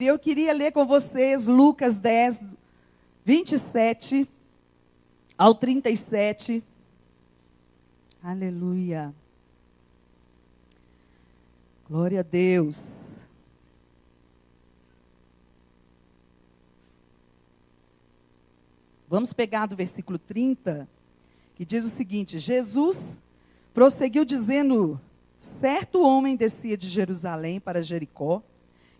Eu queria ler com vocês Lucas 10, 27 ao 37. Aleluia. Glória a Deus. Vamos pegar do versículo 30, que diz o seguinte: Jesus prosseguiu dizendo: Certo homem descia de Jerusalém para Jericó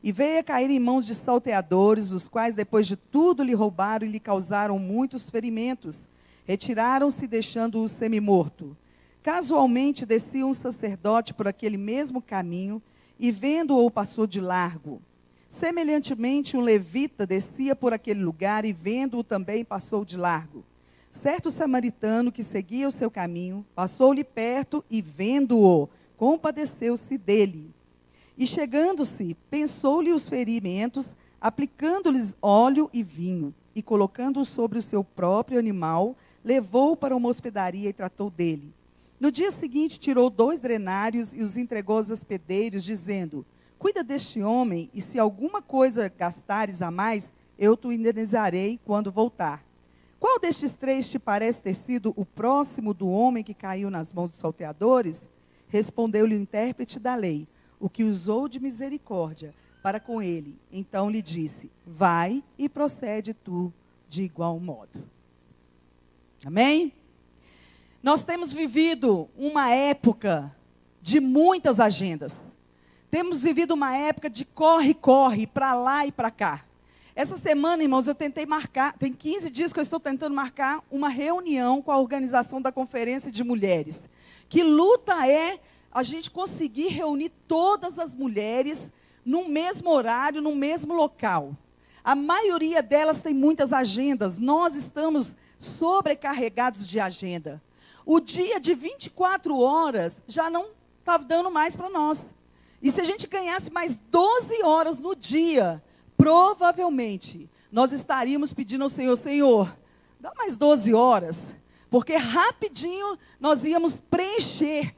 e veio a cair em mãos de salteadores, os quais, depois de tudo, lhe roubaram e lhe causaram muitos ferimentos. Retiraram-se, deixando-o semi-morto. Casualmente descia um sacerdote por aquele mesmo caminho e, vendo-o, passou de largo. Semelhantemente, um levita descia por aquele lugar e, vendo-o também, passou de largo. Certo samaritano que seguia o seu caminho, passou-lhe perto e, vendo-o, compadeceu-se dele. E chegando-se, pensou-lhe os ferimentos, aplicando-lhes óleo e vinho, e colocando-o sobre o seu próprio animal, levou-o para uma hospedaria e tratou dele. No dia seguinte, tirou dois drenários e os entregou aos hospedeiros, dizendo: Cuida deste homem, e se alguma coisa gastares a mais, eu te indenizarei quando voltar. Qual destes três te parece ter sido o próximo do homem que caiu nas mãos dos salteadores? Respondeu-lhe o intérprete da lei, o que usou de misericórdia para com ele. Então lhe disse: Vai e procede tu de igual modo. Amém? Nós temos vivido uma época de muitas agendas. Temos vivido uma época de corre-corre, para lá e para cá. Essa semana, irmãos, eu tentei marcar, tem 15 dias que eu estou tentando marcar uma reunião com a organização da Conferência de Mulheres. Que luta é a gente conseguir reunir todas as mulheres no mesmo horário, no mesmo local. A maioria delas tem muitas agendas. Nós estamos sobrecarregados de agenda. O dia de 24 horas já não está dando mais para nós. E se a gente ganhasse mais 12 horas no dia, provavelmente nós estaríamos pedindo ao Senhor, Senhor, dá mais 12 horas, porque rapidinho nós íamos preencher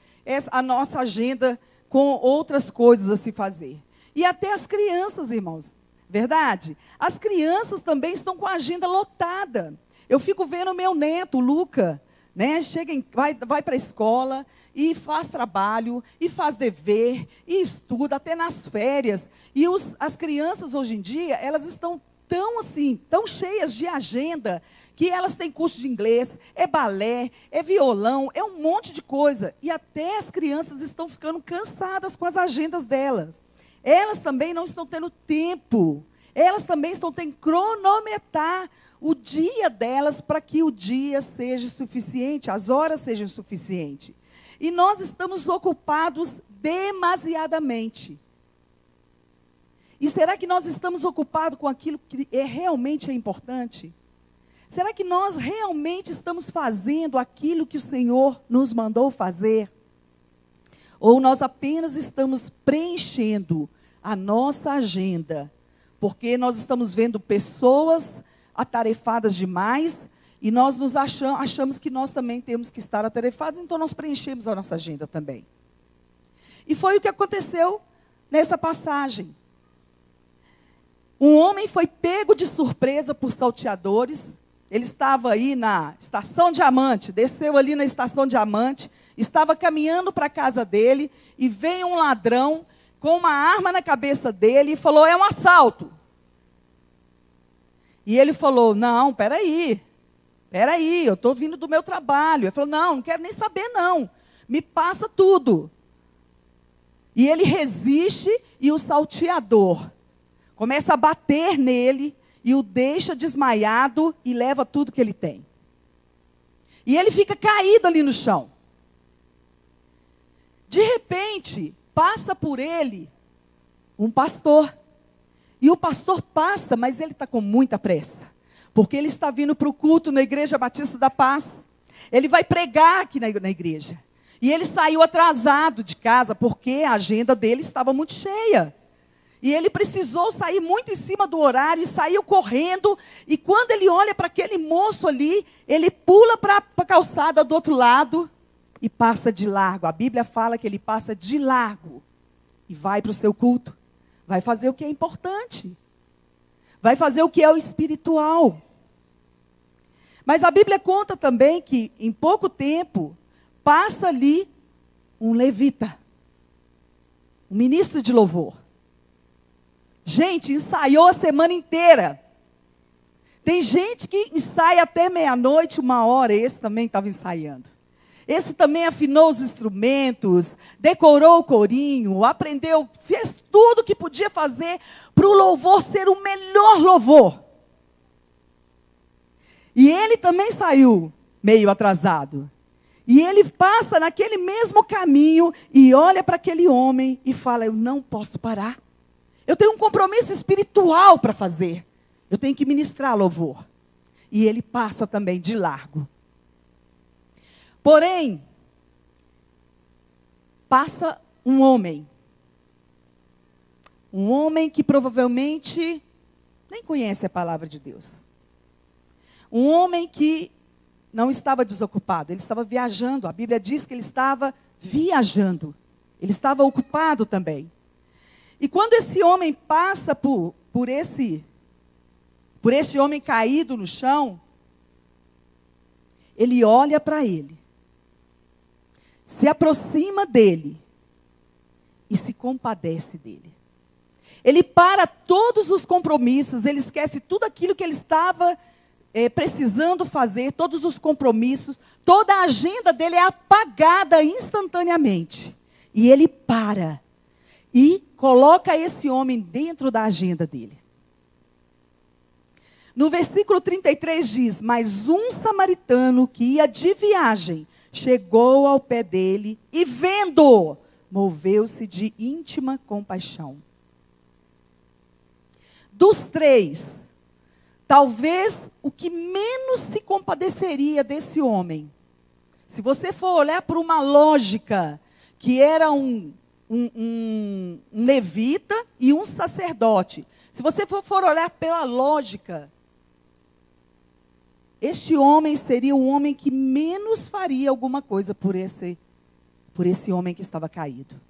a nossa agenda com outras coisas a se fazer. E até as crianças, irmãos, verdade? As crianças também estão com a agenda lotada. Eu fico vendo meu neto, Luca, né? Chega em, vai, vai para a escola e faz trabalho, e faz dever, e estuda até nas férias. E os, as crianças hoje em dia, elas estão tão assim, tão cheias de agenda, que elas têm curso de inglês, é balé, é violão, é um monte de coisa. E até as crianças estão ficando cansadas com as agendas delas. Elas também não estão tendo tempo. Elas também estão tendo que cronometrar o dia delas para que o dia seja suficiente, as horas sejam suficientes. E nós estamos ocupados demasiadamente. E será que nós estamos ocupados com aquilo que é realmente é importante? Será que nós realmente estamos fazendo aquilo que o Senhor nos mandou fazer? Ou nós apenas estamos preenchendo a nossa agenda, porque nós estamos vendo pessoas atarefadas demais e nós nos achamos, achamos que nós também temos que estar atarefados, então nós preenchemos a nossa agenda também. E foi o que aconteceu nessa passagem. Um homem foi pego de surpresa por salteadores. Ele estava aí na estação Diamante, desceu ali na estação Diamante, estava caminhando para a casa dele e veio um ladrão com uma arma na cabeça dele e falou: É um assalto. E ele falou: Não, peraí, peraí, eu estou vindo do meu trabalho. Ele falou: Não, não quero nem saber, não. Me passa tudo. E ele resiste e o salteador começa a bater nele e o deixa desmaiado e leva tudo que ele tem. E ele fica caído ali no chão. De repente, passa por ele um pastor. E o pastor passa, mas ele está com muita pressa. Porque ele está vindo para o culto na Igreja Batista da Paz. Ele vai pregar aqui na, igreja. E ele saiu atrasado de casa, porque a agenda dele estava muito cheia. E ele precisou sair muito em cima do horário e saiu correndo. E quando ele olha para aquele moço ali, ele pula para a calçada do outro lado e passa de largo. A Bíblia fala que ele passa de largo e vai para o seu culto. Vai fazer o que é importante. vai fazer o que é o espiritual. Mas a Bíblia conta também que em pouco tempo passa ali um levita, um ministro de louvor. Gente, ensaiou a semana inteira. Tem gente que ensaia até meia-noite, uma hora, esse também estava ensaiando. Esse também afinou os instrumentos, decorou o corinho, aprendeu, fez tudo que podia fazer para o louvor ser o melhor louvor. E ele também saiu meio atrasado. E ele passa naquele mesmo caminho e olha para aquele homem e fala: Eu não posso parar. Eu tenho um compromisso espiritual para fazer. Eu tenho que ministrar louvor. E ele passa também de largo. Porém, passa um homem. Um homem que provavelmente nem conhece a palavra de Deus. Um homem que não estava desocupado, ele estava viajando. A Bíblia diz que ele estava viajando. Ele estava ocupado também. E quando esse homem passa por, por esse por esse homem caído no chão, ele olha para ele, se aproxima dele e se compadece dele. Ele para todos os compromissos, ele esquece tudo aquilo que ele estava é, precisando fazer, todos os compromissos, toda a agenda dele é apagada instantaneamente. E ele para e coloca esse homem dentro da agenda dele. No versículo 33 diz: Mas um samaritano que ia de viagem chegou ao pé dele e, vendo, moveu-se de íntima compaixão. Dos três, talvez o que menos se compadeceria desse homem, se você for olhar por uma lógica que era um um, um, um levita e um sacerdote. Se você for, for olhar pela lógica, este homem seria o homem que menos faria alguma coisa por esse, por esse homem que estava caído.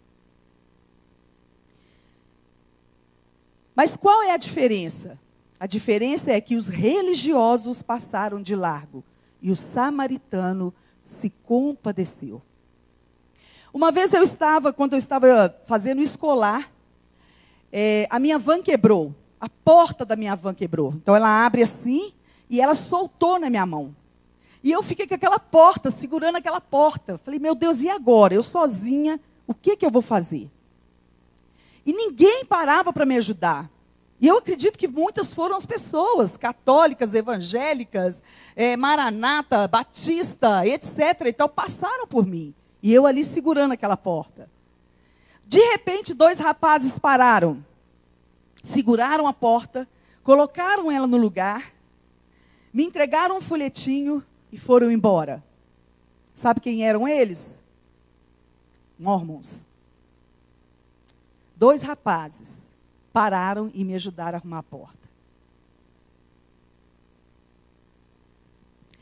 Mas qual é a diferença? A diferença é que os religiosos passaram de largo e o samaritano se compadeceu. Uma vez eu estava, quando eu estava fazendo escolar, é, a minha van quebrou. A porta da minha van quebrou. Então ela abre assim e ela soltou na minha mão. E eu fiquei com aquela porta, segurando aquela porta. Falei, meu Deus, e agora? Eu sozinha, o que, que eu vou fazer? E ninguém parava para me ajudar. E eu acredito que muitas foram as pessoas, católicas, evangélicas, é, maranata, batista, etc. Então passaram por mim. E eu ali segurando aquela porta. De repente, dois rapazes pararam, seguraram a porta, colocaram ela no lugar, me entregaram um folhetinho e foram embora. Sabe quem eram eles? Mormons. Dois rapazes pararam e me ajudaram a arrumar a porta.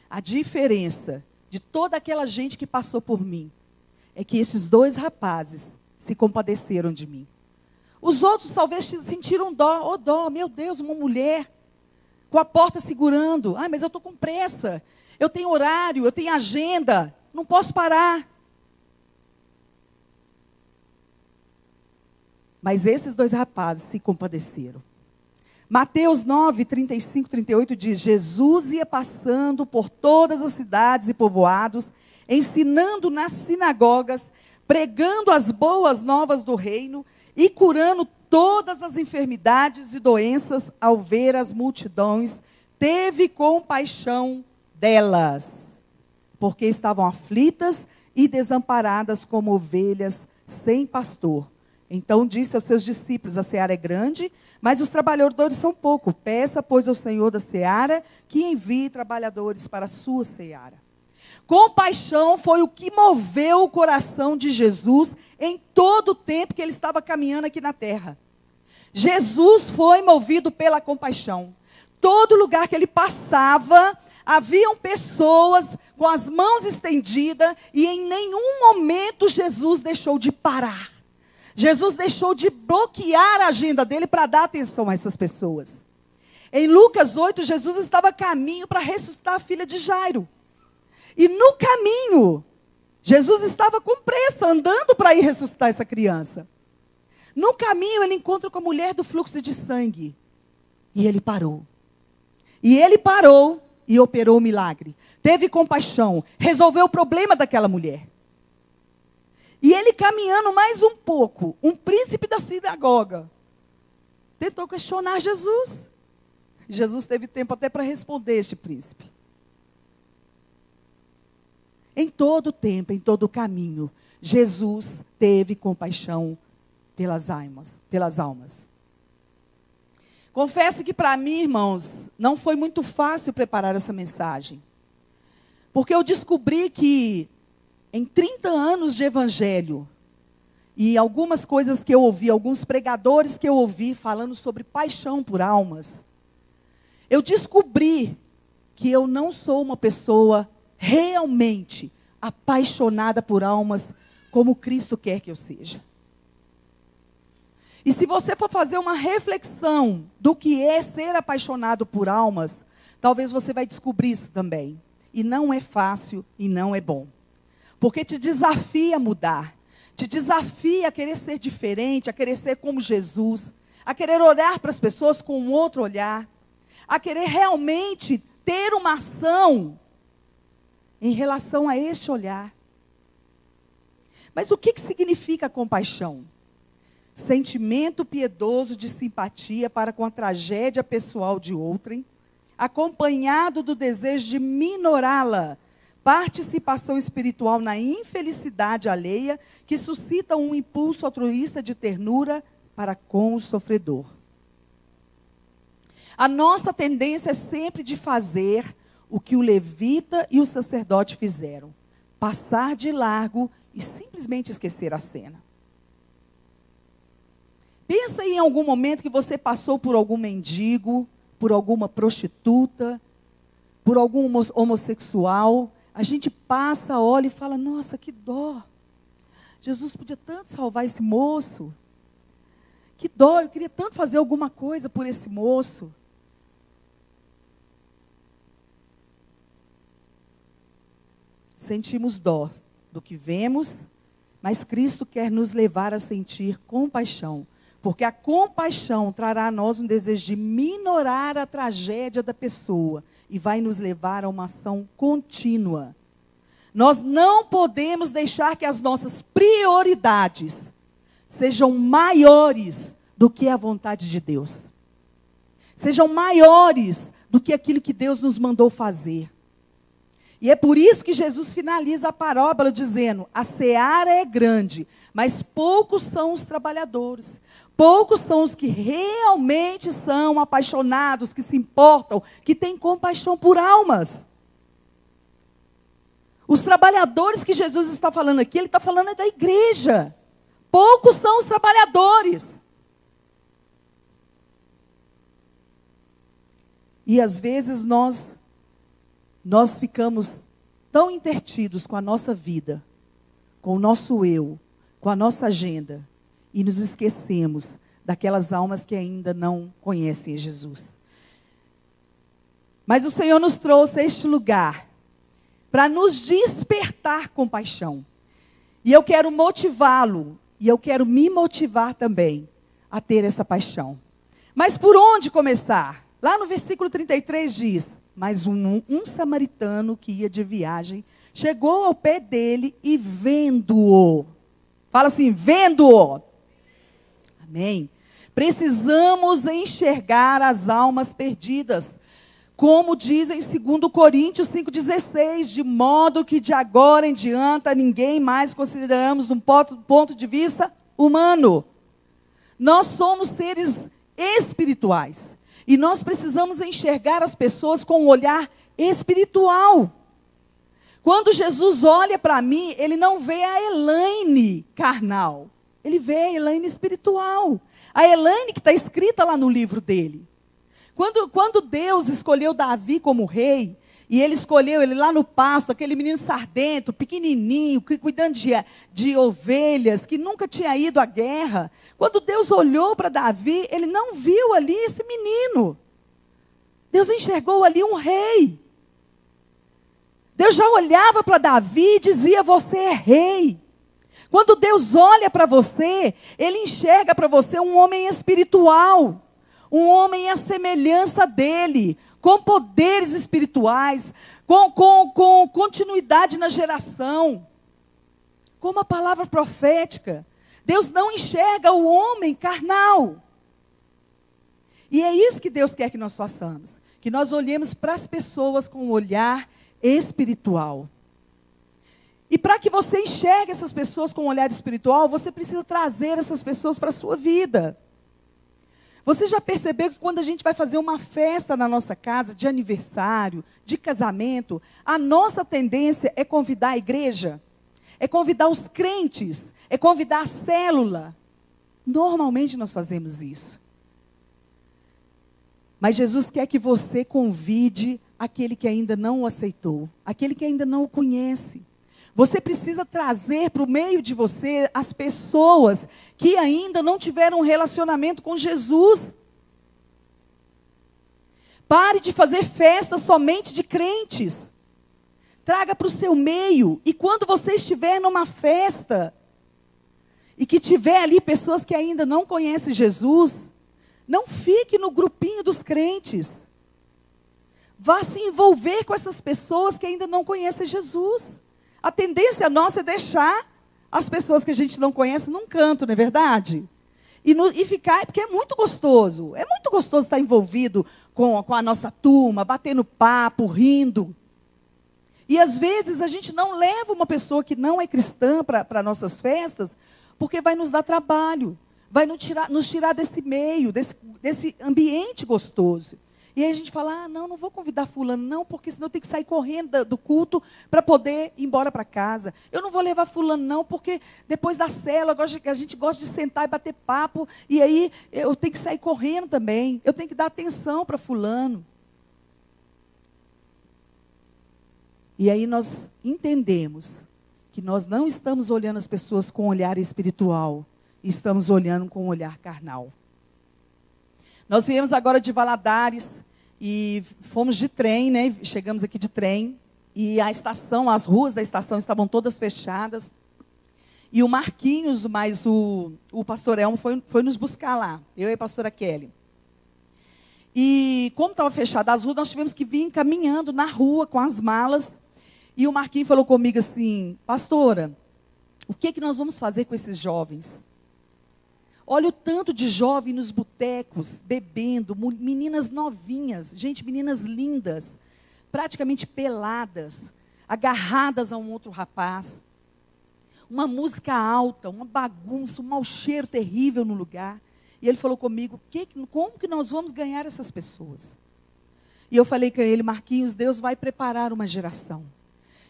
A diferença de toda aquela gente que passou por mim é que esses dois rapazes se compadeceram de mim. Os outros talvez sentiram dó, oh dó, meu Deus, uma mulher com a porta segurando. Ah, mas eu estou com pressa. Eu tenho horário, eu tenho agenda, não posso parar. Mas esses dois rapazes se compadeceram. Mateus 9, 35, 38 diz: Jesus ia passando por todas as cidades e povoados, ensinando nas sinagogas, pregando as boas novas do reino e curando todas as enfermidades e doenças ao ver as multidões, teve compaixão delas, porque estavam aflitas e desamparadas como ovelhas sem pastor. Então disse aos seus discípulos: A seara é grande, mas os trabalhadores são pouco. Peça, pois, ao Senhor da seara que envie trabalhadores para a sua seara. Compaixão foi o que moveu o coração de Jesus em todo o tempo que ele estava caminhando aqui na terra. Jesus foi movido pela compaixão. Todo lugar que ele passava, haviam pessoas com as mãos estendidas e em nenhum momento Jesus deixou de parar. Jesus deixou de bloquear a agenda dele para dar atenção a essas pessoas. Em Lucas 8, Jesus estava a caminho para ressuscitar a filha de Jairo. E no caminho, Jesus estava com pressa, andando para ir ressuscitar essa criança. No caminho, ele encontra com a mulher do fluxo de sangue. E ele parou. E ele parou e operou o milagre. Teve compaixão, resolveu o problema daquela mulher. E ele caminhando mais um pouco, um príncipe da sinagoga, tentou questionar Jesus. Jesus teve tempo até para responder este príncipe. Em todo tempo, em todo caminho, Jesus teve compaixão pelas almas, pelas almas. Confesso que para mim, irmãos, não foi muito fácil preparar essa mensagem. Porque eu descobri que em 30 anos de evangelho, e algumas coisas que eu ouvi, alguns pregadores que eu ouvi falando sobre paixão por almas, eu descobri que eu não sou uma pessoa realmente apaixonada por almas como Cristo quer que eu seja. E se você for fazer uma reflexão do que é ser apaixonado por almas, talvez você vai descobrir isso também. E não é fácil e não é bom. Porque te desafia a mudar, te desafia a querer ser diferente, a querer ser como Jesus, a querer olhar para as pessoas com um outro olhar, a querer realmente ter uma ação em relação a este olhar. Mas o que, que significa compaixão? Sentimento piedoso de simpatia para com a tragédia pessoal de outrem, acompanhado do desejo de minorá-la participação espiritual na infelicidade alheia, que suscita um impulso altruísta de ternura para com o sofredor. A nossa tendência é sempre de fazer o que o levita e o sacerdote fizeram: passar de largo e simplesmente esquecer a cena. Pensa em algum momento que você passou por algum mendigo, por alguma prostituta, por algum homossexual a gente passa, olha e fala: nossa, que dó. Jesus podia tanto salvar esse moço. Que dó, eu queria tanto fazer alguma coisa por esse moço. Sentimos dó do que vemos, mas Cristo quer nos levar a sentir compaixão. Porque a compaixão trará a nós um desejo de minorar a tragédia da pessoa e vai nos levar a uma ação contínua. Nós não podemos deixar que as nossas prioridades sejam maiores do que a vontade de Deus. Sejam maiores do que aquilo que Deus nos mandou fazer. E é por isso que Jesus finaliza a parábola dizendo: a seara é grande, mas poucos são os trabalhadores. Poucos são os que realmente são apaixonados, que se importam, que têm compaixão por almas. Os trabalhadores que Jesus está falando aqui, ele está falando é da igreja. Poucos são os trabalhadores. E às vezes nós nós ficamos tão intertidos com a nossa vida, com o nosso eu, com a nossa agenda, e nos esquecemos daquelas almas que ainda não conhecem Jesus. Mas o Senhor nos trouxe a este lugar para nos despertar compaixão. E eu quero motivá-lo, e eu quero me motivar também a ter essa paixão. Mas por onde começar? Lá no versículo 33 diz: Mas um, um samaritano que ia de viagem chegou ao pé dele e vendo-o. Fala assim: vendo-o. Amém. Precisamos enxergar as almas perdidas. Como diz em 2 Coríntios 5,16, de modo que de agora em diante ninguém mais consideramos num ponto de vista humano. Nós somos seres espirituais. E nós precisamos enxergar as pessoas com um olhar espiritual. Quando Jesus olha para mim, ele não vê a Elaine carnal. Ele vê a Elaine espiritual. A Elaine que está escrita lá no livro dele. Quando, quando Deus escolheu Davi como rei, e ele escolheu ele lá no pasto, aquele menino sardento, pequenininho, cuidando de, de ovelhas, que nunca tinha ido à guerra. Quando Deus olhou para Davi, ele não viu ali esse menino. Deus enxergou ali um rei. Deus já olhava para Davi e dizia: Você é rei. Quando Deus olha para você, Ele enxerga para você um homem espiritual, um homem à semelhança dele, com poderes espirituais, com, com, com continuidade na geração, com uma palavra profética. Deus não enxerga o homem carnal. E é isso que Deus quer que nós façamos. Que nós olhemos para as pessoas com um olhar espiritual. E para que você enxergue essas pessoas com um olhar espiritual, você precisa trazer essas pessoas para a sua vida. Você já percebeu que quando a gente vai fazer uma festa na nossa casa, de aniversário, de casamento, a nossa tendência é convidar a igreja? É convidar os crentes? É convidar a célula? Normalmente nós fazemos isso. Mas Jesus quer que você convide aquele que ainda não o aceitou, aquele que ainda não o conhece. Você precisa trazer para o meio de você as pessoas que ainda não tiveram um relacionamento com Jesus. Pare de fazer festa somente de crentes. Traga para o seu meio. E quando você estiver numa festa e que tiver ali pessoas que ainda não conhecem Jesus, não fique no grupinho dos crentes. Vá se envolver com essas pessoas que ainda não conhecem Jesus. A tendência nossa é deixar as pessoas que a gente não conhece num canto, não é verdade? E, no, e ficar, porque é muito gostoso. É muito gostoso estar envolvido com, com a nossa turma, batendo papo, rindo. E às vezes a gente não leva uma pessoa que não é cristã para nossas festas, porque vai nos dar trabalho, vai nos tirar, nos tirar desse meio, desse, desse ambiente gostoso. E aí a gente fala: ah, não, não vou convidar fulano, não, porque senão tenho que sair correndo do culto para poder ir embora para casa. Eu não vou levar fulano, não, porque depois da cela a gente gosta de sentar e bater papo, e aí eu tenho que sair correndo também. Eu tenho que dar atenção para fulano. E aí nós entendemos que nós não estamos olhando as pessoas com um olhar espiritual, estamos olhando com um olhar carnal. Nós viemos agora de Valadares, e fomos de trem, né? Chegamos aqui de trem. E a estação, as ruas da estação estavam todas fechadas. E o Marquinhos, mais o, o pastor Elmo, foi, foi nos buscar lá. Eu e a pastora Kelly. E como estava fechada as ruas, nós tivemos que vir caminhando na rua com as malas. E o Marquinhos falou comigo assim, pastora, o que, é que nós vamos fazer com esses jovens? Olha o tanto de jovem nos botecos, bebendo, meninas novinhas, gente, meninas lindas, praticamente peladas, agarradas a um outro rapaz. Uma música alta, uma bagunça, um mau cheiro terrível no lugar. E ele falou comigo: que, como que nós vamos ganhar essas pessoas? E eu falei com ele: Marquinhos, Deus vai preparar uma geração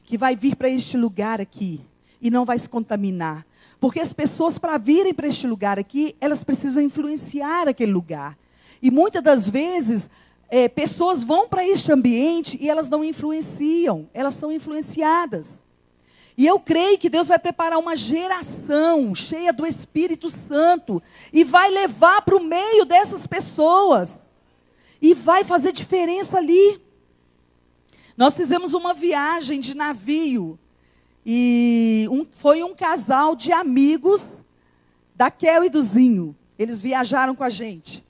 que vai vir para este lugar aqui e não vai se contaminar, porque as pessoas, para virem para este lugar aqui, elas precisam influenciar aquele lugar. E muitas das vezes, é, pessoas vão para este ambiente e elas não influenciam, elas são influenciadas. E eu creio que Deus vai preparar uma geração cheia do Espírito Santo e vai levar para o meio dessas pessoas. E vai fazer diferença ali. Nós fizemos uma viagem de navio e um, foi um casal de amigos da Kel e do Zinho. Eles viajaram com a gente.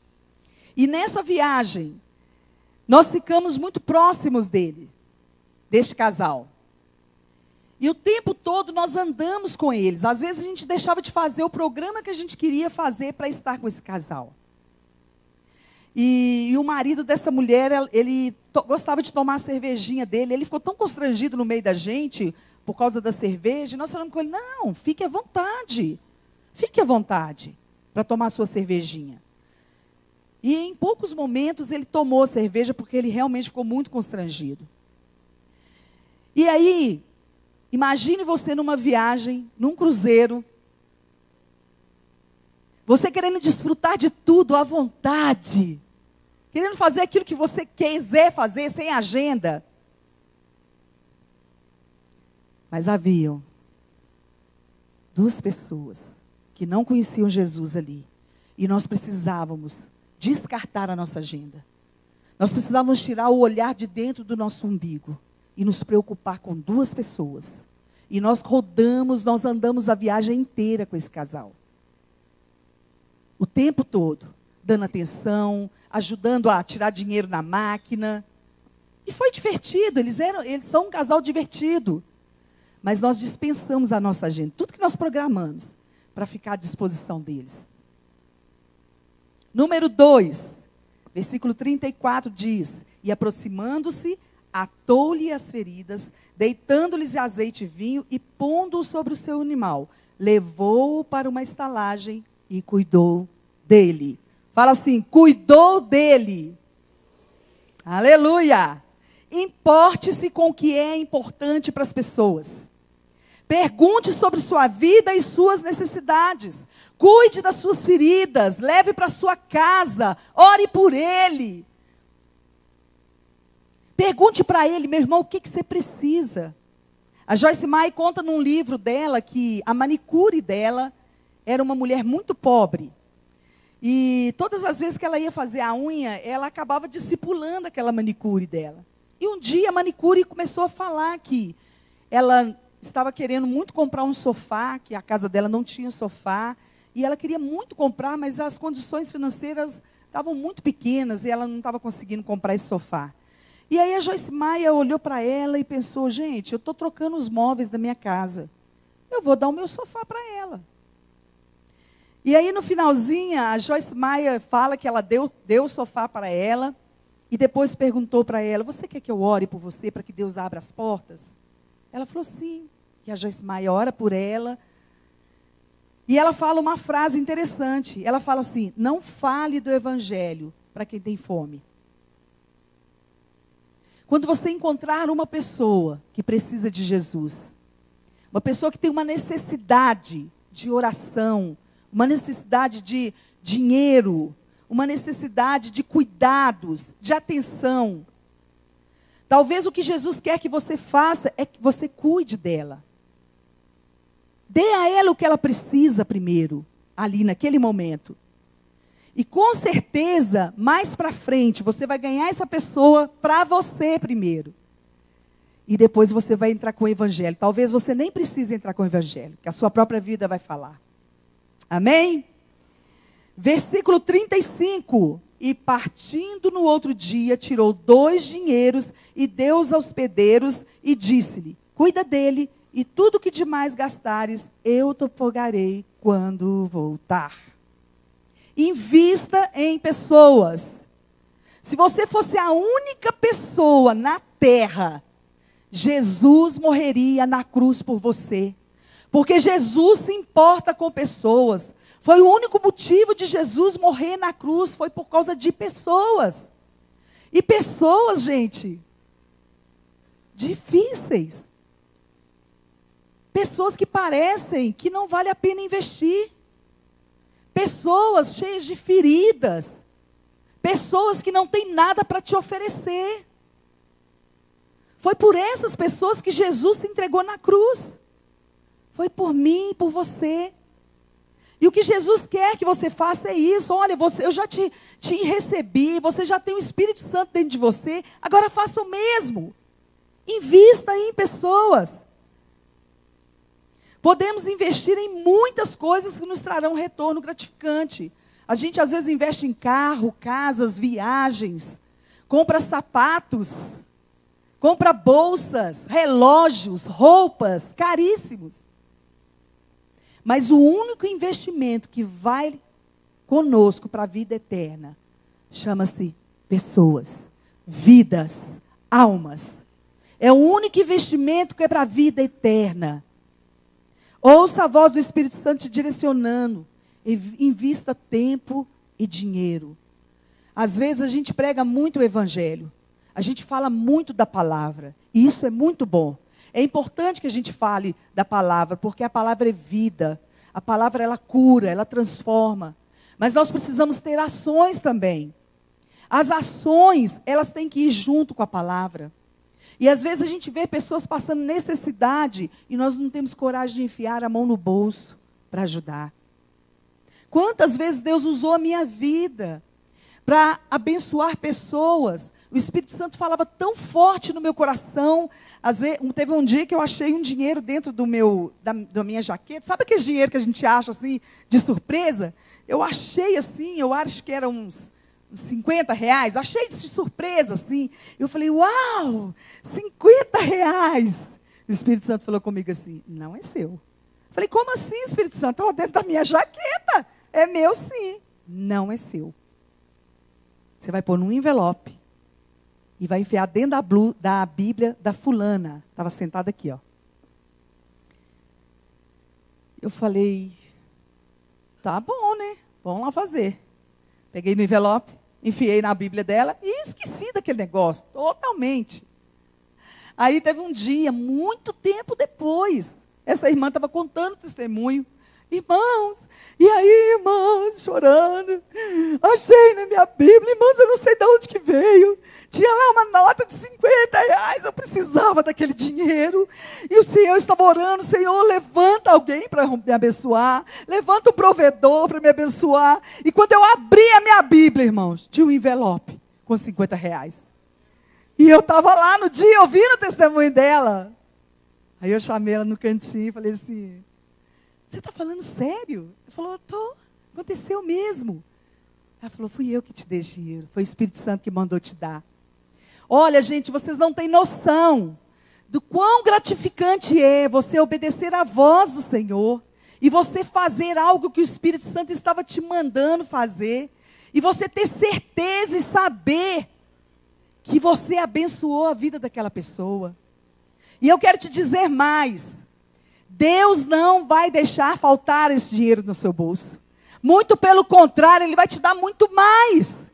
E nessa viagem, nós ficamos muito próximos dele, deste casal. E o tempo todo nós andamos com eles. Às vezes a gente deixava de fazer o programa que a gente queria fazer para estar com esse casal. E, e, o marido dessa mulher, ele gostava de tomar a cervejinha dele. Ele ficou tão constrangido no meio da gente, por causa da cerveja, e nós falamos com ele: não, fique à vontade. Fique à vontade para tomar sua cervejinha. E em poucos momentos ele tomou a cerveja porque ele realmente ficou muito constrangido. E aí, imagine você numa viagem, num cruzeiro, você querendo desfrutar de tudo à vontade, querendo fazer aquilo que você quiser fazer sem agenda. Mas haviam duas pessoas que não conheciam Jesus ali. E nós precisávamos descartar a nossa agenda. Nós precisávamos tirar o olhar de dentro do nosso umbigo e nos preocupar com duas pessoas. E nós rodamos, nós andamos a viagem inteira com esse casal. O tempo todo, dando atenção, ajudando a tirar dinheiro na máquina. E foi divertido, eles, eram, eles são um casal divertido. Mas nós dispensamos a nossa agenda, tudo que nós programamos, para ficar à disposição deles. Número 2, versículo 34 diz: E aproximando-se, atou-lhe as feridas, deitando-lhes azeite e vinho e pondo-o sobre o seu animal, levou-o para uma estalagem e cuidou dele. Fala assim: cuidou dele. Aleluia! Importe-se com o que é importante para as pessoas. Pergunte sobre sua vida e suas necessidades. Cuide das suas feridas, leve para sua casa, ore por ele. Pergunte para ele, meu irmão, o que, que você precisa. A Joyce Mai conta num livro dela que a manicure dela era uma mulher muito pobre. E todas as vezes que ela ia fazer a unha, ela acabava discipulando aquela manicure dela. E um dia a manicure começou a falar que ela estava querendo muito comprar um sofá, que a casa dela não tinha sofá, e ela queria muito comprar, mas as condições financeiras estavam muito pequenas e ela não estava conseguindo comprar esse sofá. E aí a Joyce Maia olhou para ela e pensou: gente, eu estou trocando os móveis da minha casa. Eu vou dar o meu sofá para ela. E aí no finalzinho, a Joyce Maia fala que ela deu, deu o sofá para ela e depois perguntou para ela: Você quer que eu ore por você para que Deus abra as portas? Ela falou sim. E a Joyce Maia ora por ela. E ela fala uma frase interessante. Ela fala assim: Não fale do evangelho para quem tem fome. Quando você encontrar uma pessoa que precisa de Jesus, uma pessoa que tem uma necessidade de oração, uma necessidade de dinheiro, uma necessidade de cuidados, de atenção. Talvez o que Jesus quer que você faça é que você cuide dela. Dê a ela o que ela precisa primeiro, ali naquele momento. E com certeza, mais para frente, você vai ganhar essa pessoa para você primeiro. E depois você vai entrar com o evangelho. Talvez você nem precise entrar com o evangelho, que a sua própria vida vai falar. Amém? Versículo 35. E partindo no outro dia, tirou dois dinheiros e deu os hospedeiros e disse-lhe: Cuida dele, e tudo que demais gastares, eu te pagarei quando voltar. Invista em pessoas. Se você fosse a única pessoa na terra, Jesus morreria na cruz por você. Porque Jesus se importa com pessoas. Foi o único motivo de Jesus morrer na cruz, foi por causa de pessoas. E pessoas, gente, difíceis. Pessoas que parecem que não vale a pena investir. Pessoas cheias de feridas. Pessoas que não têm nada para te oferecer. Foi por essas pessoas que Jesus se entregou na cruz. Foi por mim e por você. E o que Jesus quer que você faça é isso. Olha, você, eu já te, te recebi, você já tem o Espírito Santo dentro de você, agora faça o mesmo. Invista em pessoas. Podemos investir em muitas coisas que nos trarão retorno gratificante. A gente às vezes investe em carro, casas, viagens, compra sapatos, compra bolsas, relógios, roupas caríssimos. Mas o único investimento que vai conosco para a vida eterna chama-se pessoas, vidas, almas. É o único investimento que é para a vida eterna. Ouça a voz do Espírito Santo te direcionando. Invista tempo e dinheiro. Às vezes a gente prega muito o evangelho. A gente fala muito da palavra. E isso é muito bom. É importante que a gente fale da palavra, porque a palavra é vida. A palavra ela cura, ela transforma. Mas nós precisamos ter ações também. As ações, elas têm que ir junto com a palavra. E às vezes a gente vê pessoas passando necessidade e nós não temos coragem de enfiar a mão no bolso para ajudar. Quantas vezes Deus usou a minha vida para abençoar pessoas. O Espírito Santo falava tão forte no meu coração. Às vezes, teve um dia que eu achei um dinheiro dentro do meu, da, da minha jaqueta. Sabe aquele dinheiro que a gente acha assim, de surpresa? Eu achei assim, eu acho que eram uns, uns 50 reais. Achei de surpresa assim. Eu falei, uau, 50 reais. O Espírito Santo falou comigo assim: não é seu. Falei, como assim, Espírito Santo? Estava dentro da minha jaqueta. É meu sim. Não é seu. Você vai pôr num envelope e vai enfiar dentro da, blu, da Bíblia da fulana. Estava sentada aqui, ó. Eu falei, tá bom, né? Vamos lá fazer. Peguei no envelope, enfiei na Bíblia dela e esqueci daquele negócio, totalmente. Aí teve um dia, muito tempo depois, essa irmã estava contando o testemunho. Irmãos, e aí, irmãos, chorando. Achei na minha Bíblia, irmãos, eu não sei de onde que veio. Tinha lá uma nota de 50 reais, eu precisava daquele dinheiro. E o Senhor estava orando, Senhor, levanta alguém para me abençoar. Levanta um provedor para me abençoar. E quando eu abri a minha Bíblia, irmãos, tinha um envelope com 50 reais. E eu estava lá no dia ouvindo o testemunho dela. Aí eu chamei ela no cantinho e falei assim: Você está falando sério? Ela falou: Estou. Aconteceu mesmo. Ela falou: Fui eu que te dei dinheiro. Foi o Espírito Santo que mandou te dar. Olha, gente, vocês não têm noção do quão gratificante é você obedecer à voz do Senhor e você fazer algo que o Espírito Santo estava te mandando fazer e você ter certeza e saber que você abençoou a vida daquela pessoa. E eu quero te dizer mais: Deus não vai deixar faltar esse dinheiro no seu bolso. Muito pelo contrário, Ele vai te dar muito mais.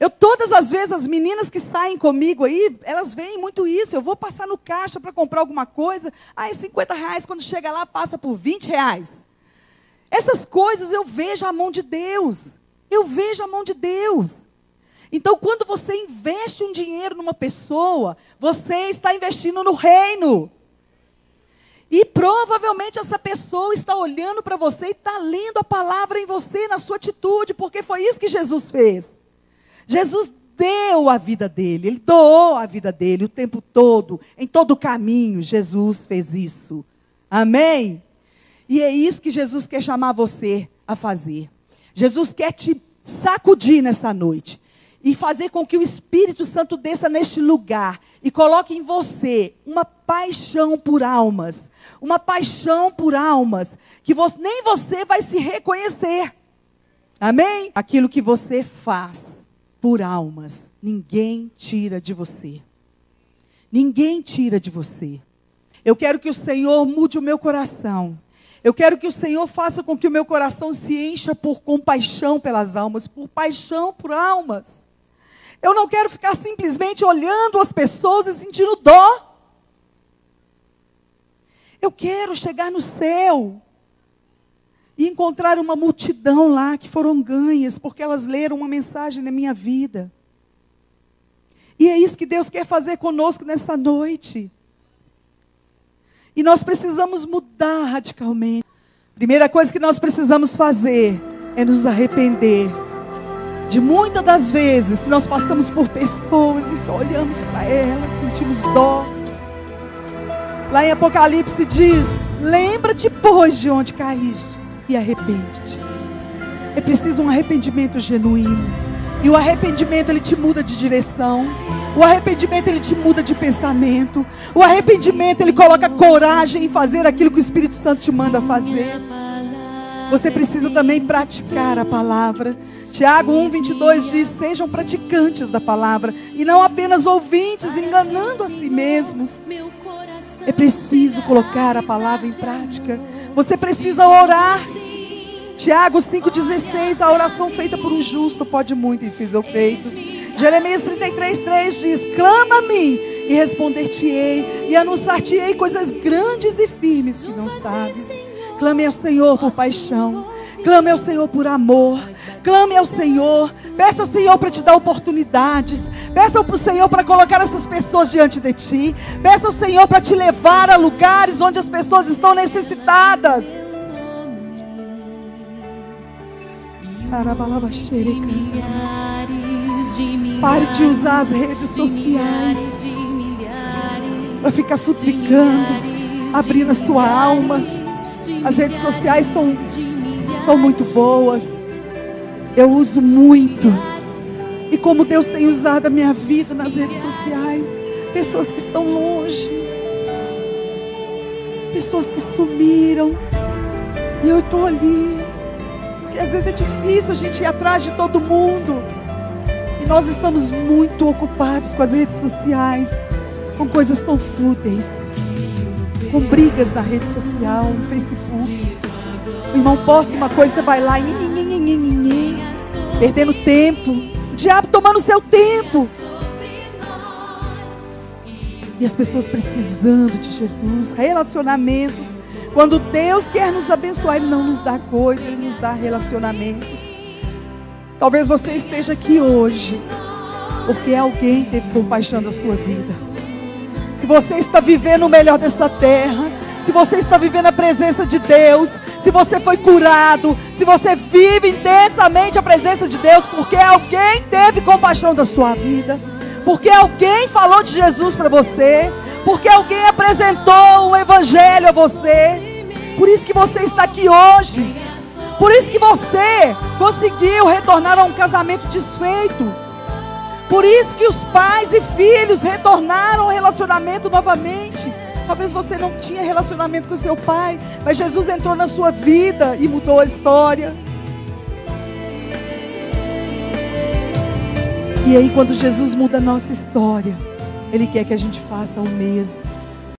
Eu, todas as vezes, as meninas que saem comigo aí, elas veem muito isso. Eu vou passar no caixa para comprar alguma coisa. É 50 reais. Quando chega lá, passa por 20 reais. Essas coisas eu vejo a mão de Deus. Eu vejo a mão de Deus. Então, quando você investe um dinheiro numa pessoa, você está investindo no reino. E provavelmente essa pessoa está olhando para você e está lendo a palavra em você, na sua atitude, porque foi isso que Jesus fez. Jesus deu a vida dele, ele doou a vida dele o tempo todo, em todo o caminho. Jesus fez isso. Amém? E é isso que Jesus quer chamar você a fazer. Jesus quer te sacudir nessa noite e fazer com que o Espírito Santo desça neste lugar e coloque em você uma paixão por almas, uma paixão por almas que você, nem você vai se reconhecer. Amém? Aquilo que você faz por almas, ninguém tira de você. Ninguém tira de você. Eu quero que o Senhor mude o meu coração. Eu quero que o Senhor faça com que o meu coração se encha por compaixão pelas almas, por paixão por almas. Eu não quero ficar simplesmente olhando as pessoas e sentindo dó. Eu quero chegar no céu e encontrar uma multidão lá que foram ganhas porque elas leram uma mensagem na minha vida. E é isso que Deus quer fazer conosco nessa noite. E nós precisamos mudar radicalmente. Primeira coisa que nós precisamos fazer é nos arrepender de muitas das vezes que nós passamos por pessoas e só olhamos para elas, sentimos dó. Lá em Apocalipse diz: Lembra-te, pois, de onde caíste e arrepende-te. É preciso um arrependimento genuíno. E o arrependimento ele te muda de direção. O arrependimento ele te muda de pensamento. O arrependimento ele coloca coragem em fazer aquilo que o Espírito Santo te manda fazer. Você precisa também praticar a palavra. Tiago 1,22 diz: Sejam praticantes da palavra e não apenas ouvintes, enganando a si mesmos. É preciso colocar a palavra em prática. Você precisa orar. Tiago 5,16: A oração feita por um justo pode muito em seus efeitos. Jeremias 33,3 diz: Clama a mim e responder-te-ei, e anunciar-te-ei coisas grandes e firmes que não sabes. Clame ao Senhor por paixão. Clame ao Senhor por amor. Clame ao Senhor. Peça ao Senhor para te dar oportunidades. Peça ao Senhor para colocar essas pessoas diante de ti. Peça ao Senhor para te levar a lugares onde as pessoas estão necessitadas. Pare de usar as redes sociais para ficar futricando, abrindo a sua alma. As redes sociais são, são muito boas. Eu uso muito. E como Deus tem usado a minha vida nas redes sociais. Pessoas que estão longe. Pessoas que sumiram. E eu estou ali. Porque às vezes é difícil a gente ir atrás de todo mundo. E nós estamos muito ocupados com as redes sociais. Com coisas tão fúteis. Com brigas na rede social, no Facebook. O irmão posta uma coisa, você vai lá e perdendo tempo. O diabo tomando seu tempo. E as pessoas precisando de Jesus, relacionamentos. Quando Deus quer nos abençoar, Ele não nos dá coisa, Ele nos dá relacionamentos. Talvez você esteja aqui hoje, porque alguém teve compaixão da sua vida. Se você está vivendo o melhor dessa terra, se você está vivendo a presença de Deus, se você foi curado, se você vive intensamente a presença de Deus, porque alguém teve compaixão da sua vida, porque alguém falou de Jesus para você, porque alguém apresentou o Evangelho a você. Por isso que você está aqui hoje. Por isso que você conseguiu retornar a um casamento desfeito. Por isso que os pais e filhos retornaram ao relacionamento novamente. Talvez você não tinha relacionamento com seu pai, mas Jesus entrou na sua vida e mudou a história. E aí, quando Jesus muda a nossa história, Ele quer que a gente faça o mesmo.